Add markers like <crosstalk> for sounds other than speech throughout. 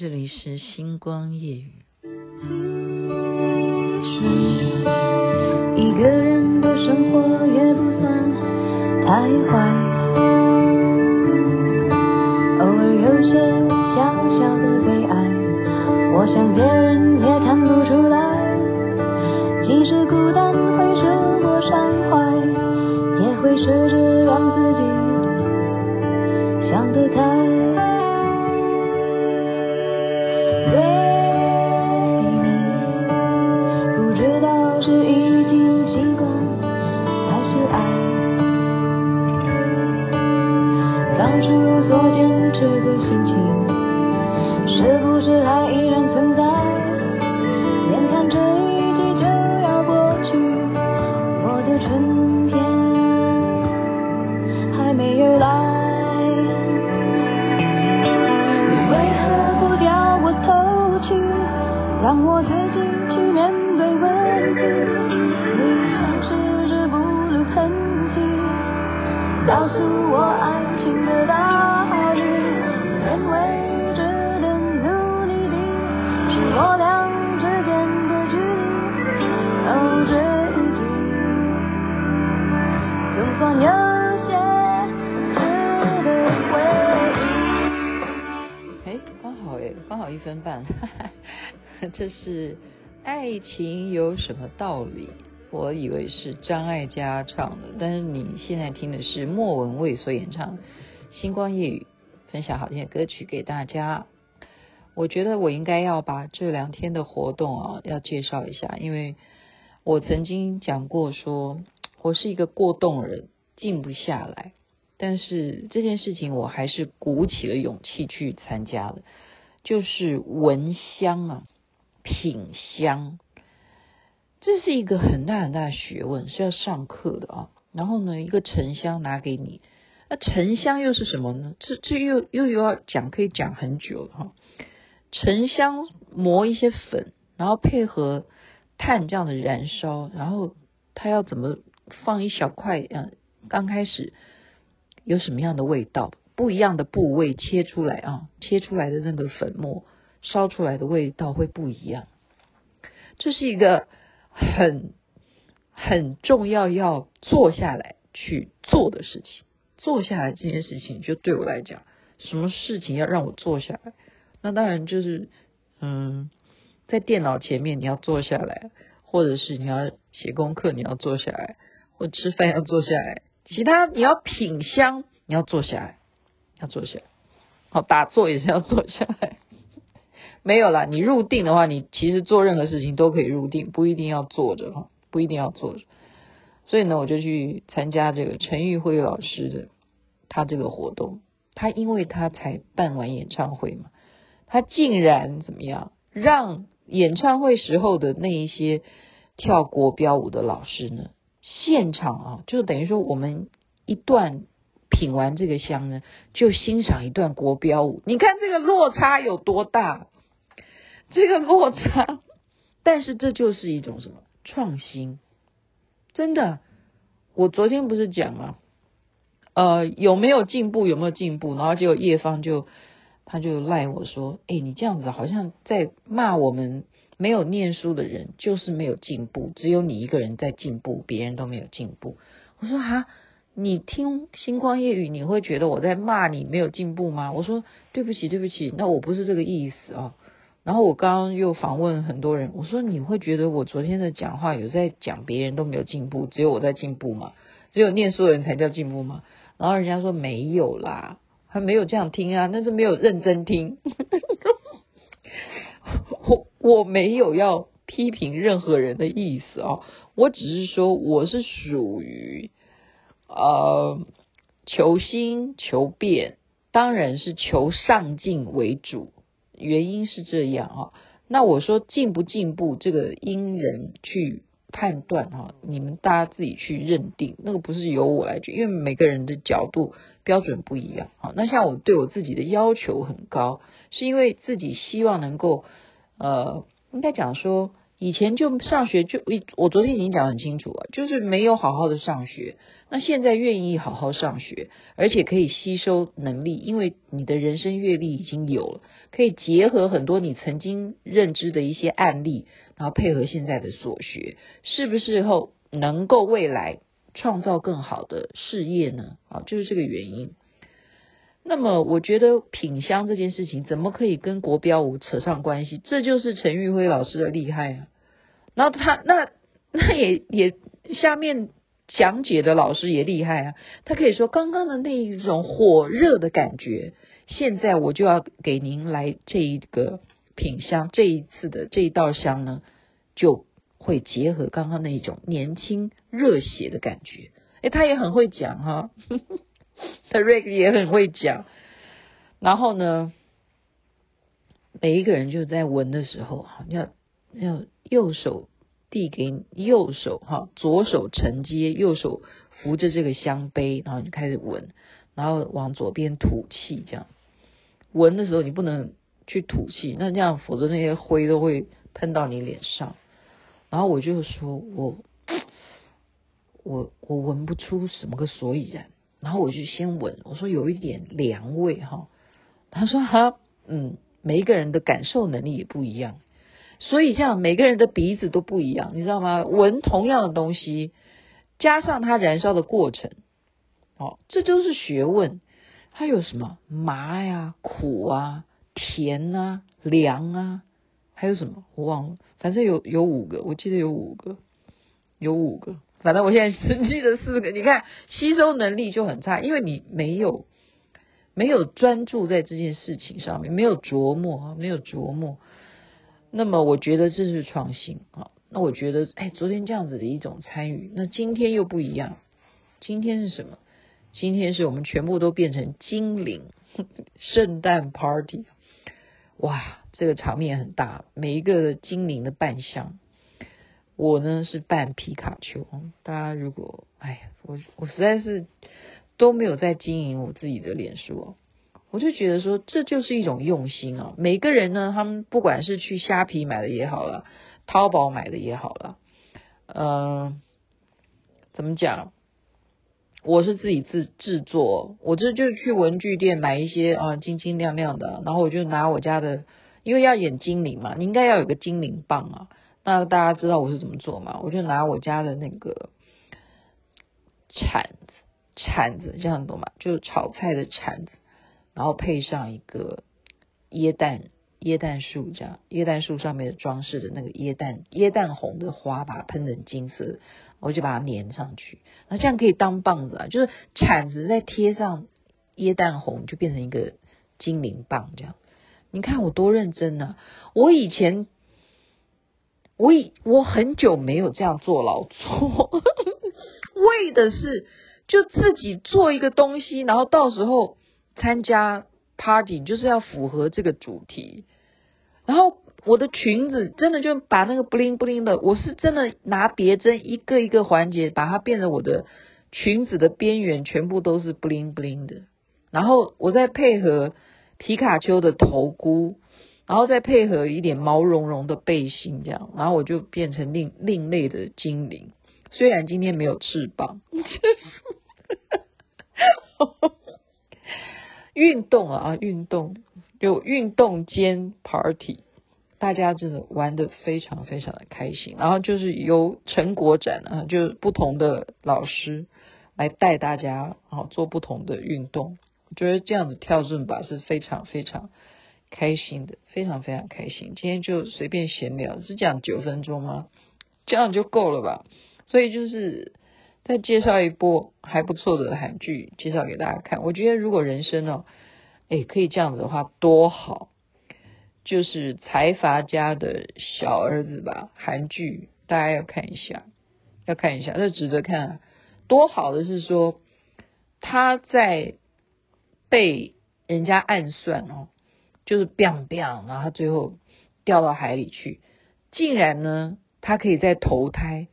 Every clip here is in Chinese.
这里是星光夜语。一个人的生活也不算太坏，偶尔有些小小的悲哀，我想别人也看不出来。即使孤单会折磨伤怀，也会试着 <laughs> 这是爱情有什么道理？我以为是张艾嘉唱的，但是你现在听的是莫文蔚所演唱《星光夜语》，分享好听的歌曲给大家。我觉得我应该要把这两天的活动啊，要介绍一下，因为我曾经讲过说，我是一个过动人，静不下来。但是这件事情我还是鼓起了勇气去参加的，就是闻香啊。品香，这是一个很大很大的学问，是要上课的啊。然后呢，一个沉香拿给你，那沉香又是什么呢？这这又又又要讲，可以讲很久了哈。沉香磨一些粉，然后配合炭这样的燃烧，然后它要怎么放一小块？嗯，刚开始有什么样的味道？不一样的部位切出来啊，切出来的那个粉末。烧出来的味道会不一样，这是一个很很重要要坐下来去做的事情。坐下来这件事情，就对我来讲，什么事情要让我坐下来？那当然就是，嗯，在电脑前面你要坐下来，或者是你要写功课你要坐下来，或吃饭要坐下来，其他你要品香你要坐下来，要坐下来，好，打坐也是要坐下来。<laughs> 没有啦，你入定的话，你其实做任何事情都可以入定，不一定要坐着哈，不一定要坐着。所以呢，我就去参加这个陈玉辉老师的他这个活动。他因为他才办完演唱会嘛，他竟然怎么样，让演唱会时候的那一些跳国标舞的老师呢，现场啊，就等于说我们一段品完这个香呢，就欣赏一段国标舞。你看这个落差有多大？这个落差，<laughs> 但是这就是一种什么创新？真的，我昨天不是讲吗？呃，有没有进步？有没有进步？然后结果叶芳就他就赖我说：“哎，你这样子好像在骂我们没有念书的人，就是没有进步，只有你一个人在进步，别人都没有进步。”我说：“哈，你听星光夜语，你会觉得我在骂你没有进步吗？”我说：“对不起，对不起，那我不是这个意思啊。”然后我刚刚又访问很多人，我说，你会觉得我昨天的讲话有在讲别人都没有进步，只有我在进步吗？只有念书的人才叫进步吗？然后人家说没有啦，他没有这样听啊，那是没有认真听。我 <laughs> 我没有要批评任何人的意思啊，我只是说我是属于呃求新求变，当然是求上进为主。原因是这样哈，那我说进不进步，这个因人去判断哈，你们大家自己去认定，那个不是由我来决，因为每个人的角度标准不一样哈。那像我对我自己的要求很高，是因为自己希望能够呃，应该讲说以前就上学就我我昨天已经讲很清楚了，就是没有好好的上学。那现在愿意好好上学，而且可以吸收能力，因为你的人生阅历已经有了，可以结合很多你曾经认知的一些案例，然后配合现在的所学，是不是后能够未来创造更好的事业呢？啊，就是这个原因。那么我觉得品香这件事情怎么可以跟国标舞扯上关系？这就是陈玉辉老师的厉害啊！然后他那那也也下面。讲解的老师也厉害啊，他可以说刚刚的那一种火热的感觉，现在我就要给您来这一个品香，这一次的这一道香呢，就会结合刚刚那一种年轻热血的感觉。诶，他也很会讲哈，<laughs> <laughs> 他 Rick 也很会讲。然后呢，每一个人就在闻的时候，要要右手。递给右手哈，左手承接，右手扶着这个香杯，然后你开始闻，然后往左边吐气，这样闻的时候你不能去吐气，那这样否则那些灰都会喷到你脸上。然后我就说我 <tsk> 我我闻不出什么个所以然，然后我就先闻，我说有一点凉味哈，他说哈嗯，每一个人的感受能力也不一样。所以这样每个人的鼻子都不一样，你知道吗？闻同样的东西，加上它燃烧的过程，哦，这都是学问。它有什么麻呀、苦啊、甜啊、凉啊，还有什么我忘了，反正有有五个，我记得有五个，有五个。反正我现在只记得四个。你看吸收能力就很差，因为你没有没有专注在这件事情上面，没有琢磨啊，没有琢磨。那么我觉得这是创新啊。那我觉得，哎，昨天这样子的一种参与，那今天又不一样。今天是什么？今天是我们全部都变成精灵 <laughs> 圣诞 party。哇，这个场面很大，每一个精灵的扮相。我呢是扮皮卡丘。大家如果，哎呀，我我实在是都没有在经营我自己的脸书哦。我就觉得说，这就是一种用心啊！每个人呢，他们不管是去虾皮买的也好了，淘宝买的也好了，嗯、呃，怎么讲？我是自己制制作，我这就去文具店买一些啊，晶晶亮亮的，然后我就拿我家的，因为要演精灵嘛，你应该要有个精灵棒啊。那大家知道我是怎么做吗？我就拿我家的那个铲子，铲子这样懂吗？就是炒菜的铲子。然后配上一个椰蛋椰蛋树，这样椰蛋树上面的装饰的那个椰蛋椰蛋红的花，把它喷成金色，我就把它粘上去。那这样可以当棒子啊，就是铲子再贴上椰蛋红，就变成一个精灵棒这样。你看我多认真啊！我以前我以我很久没有这样做劳作，<laughs> 为的是就自己做一个东西，然后到时候。参加 party 就是要符合这个主题，然后我的裙子真的就把那个 bling bling 的，我是真的拿别针一个一个环节把它变成我的裙子的边缘全部都是 bling bling 的，然后我再配合皮卡丘的头箍，然后再配合一点毛茸茸的背心这样，然后我就变成另另类的精灵，虽然今天没有翅膀。运动啊，运动有运动兼 party，大家真的玩得非常非常的开心。然后就是由成果展啊，就是不同的老师来带大家啊做不同的运动。我觉得这样子跳尊巴是非常非常开心的，非常非常开心。今天就随便闲聊，是讲九分钟吗？这样就够了吧？所以就是。再介绍一波还不错的韩剧，介绍给大家看。我觉得如果人生哦，哎，可以这样子的话，多好！就是财阀家的小儿子吧，韩剧大家要看一下，要看一下，这值得看啊。多好的是说他在被人家暗算哦，就是 biang biang，然后他最后掉到海里去，竟然呢，他可以再投胎。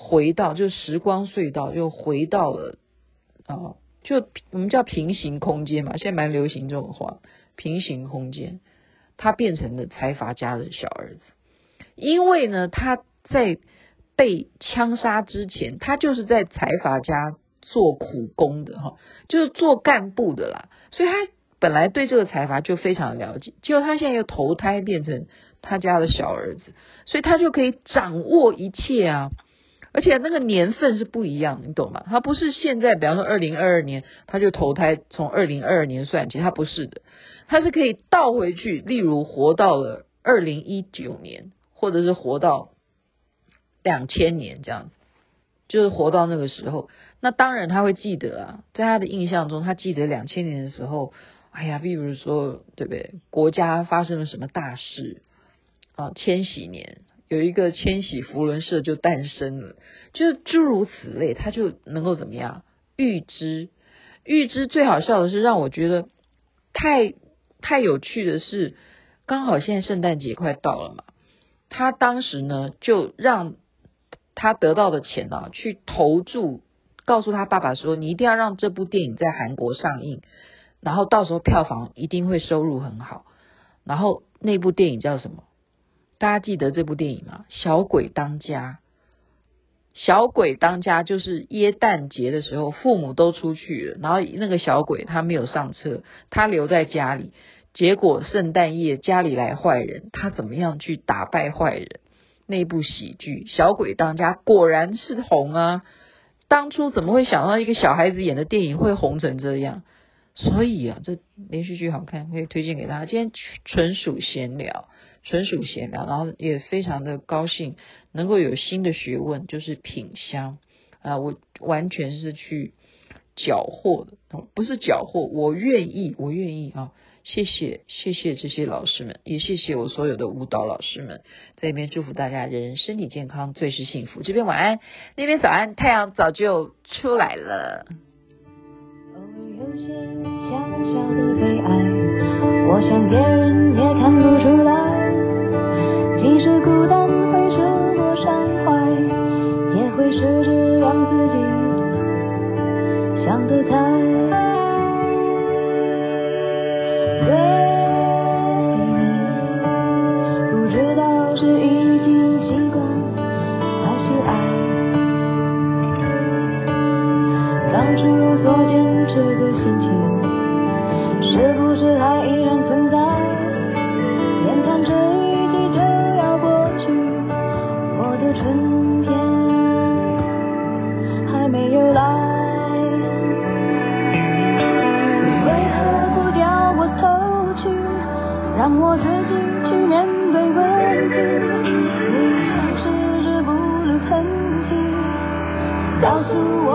回到就时光隧道，又回到了啊，就我们叫平行空间嘛，现在蛮流行这种话，平行空间，他变成了财阀家的小儿子，因为呢，他在被枪杀之前，他就是在财阀家做苦工的哈，就是做干部的啦，所以他本来对这个财阀就非常了解。结果他现在又投胎变成他家的小儿子，所以他就可以掌握一切啊。而且那个年份是不一样，你懂吗？他不是现在，比方说二零二二年，他就投胎从二零二二年算起，他不是的，他是可以倒回去，例如活到了二零一九年，或者是活到两千年这样子，就是活到那个时候。那当然他会记得啊，在他的印象中，他记得两千年的时候，哎呀，比如说对不对？国家发生了什么大事啊？千禧年。有一个千禧福伦社就诞生了，就是诸如此类，他就能够怎么样预知？预知最好笑的是，让我觉得太太有趣的是，刚好现在圣诞节快到了嘛，他当时呢就让他得到的钱啊去投注，告诉他爸爸说：“你一定要让这部电影在韩国上映，然后到时候票房一定会收入很好。”然后那部电影叫什么？大家记得这部电影吗？小鬼当家，小鬼当家就是耶诞节的时候，父母都出去了，然后那个小鬼他没有上车，他留在家里。结果圣诞夜家里来坏人，他怎么样去打败坏人？那部喜剧《小鬼当家》果然是红啊！当初怎么会想到一个小孩子演的电影会红成这样？所以啊，这连续剧好看，可以推荐给大家。今天纯属闲聊。纯属闲聊，然后也非常的高兴能够有新的学问，就是品香啊，我完全是去缴获的，不是缴获，我愿意，我愿意啊，谢谢谢谢这些老师们，也谢谢我所有的舞蹈老师们，在这边祝福大家人人身体健康，最是幸福。这边晚安，那边早安，太阳早就出来了。我想别人也看不出来。即使孤单会折磨伤怀，也会试着让自己想得开。故事还依然存在眼看这一季就要过去我的春天还没有来。你为何不掉过头去让我自己去面对问题？你已经迟迟不露痕迹告诉我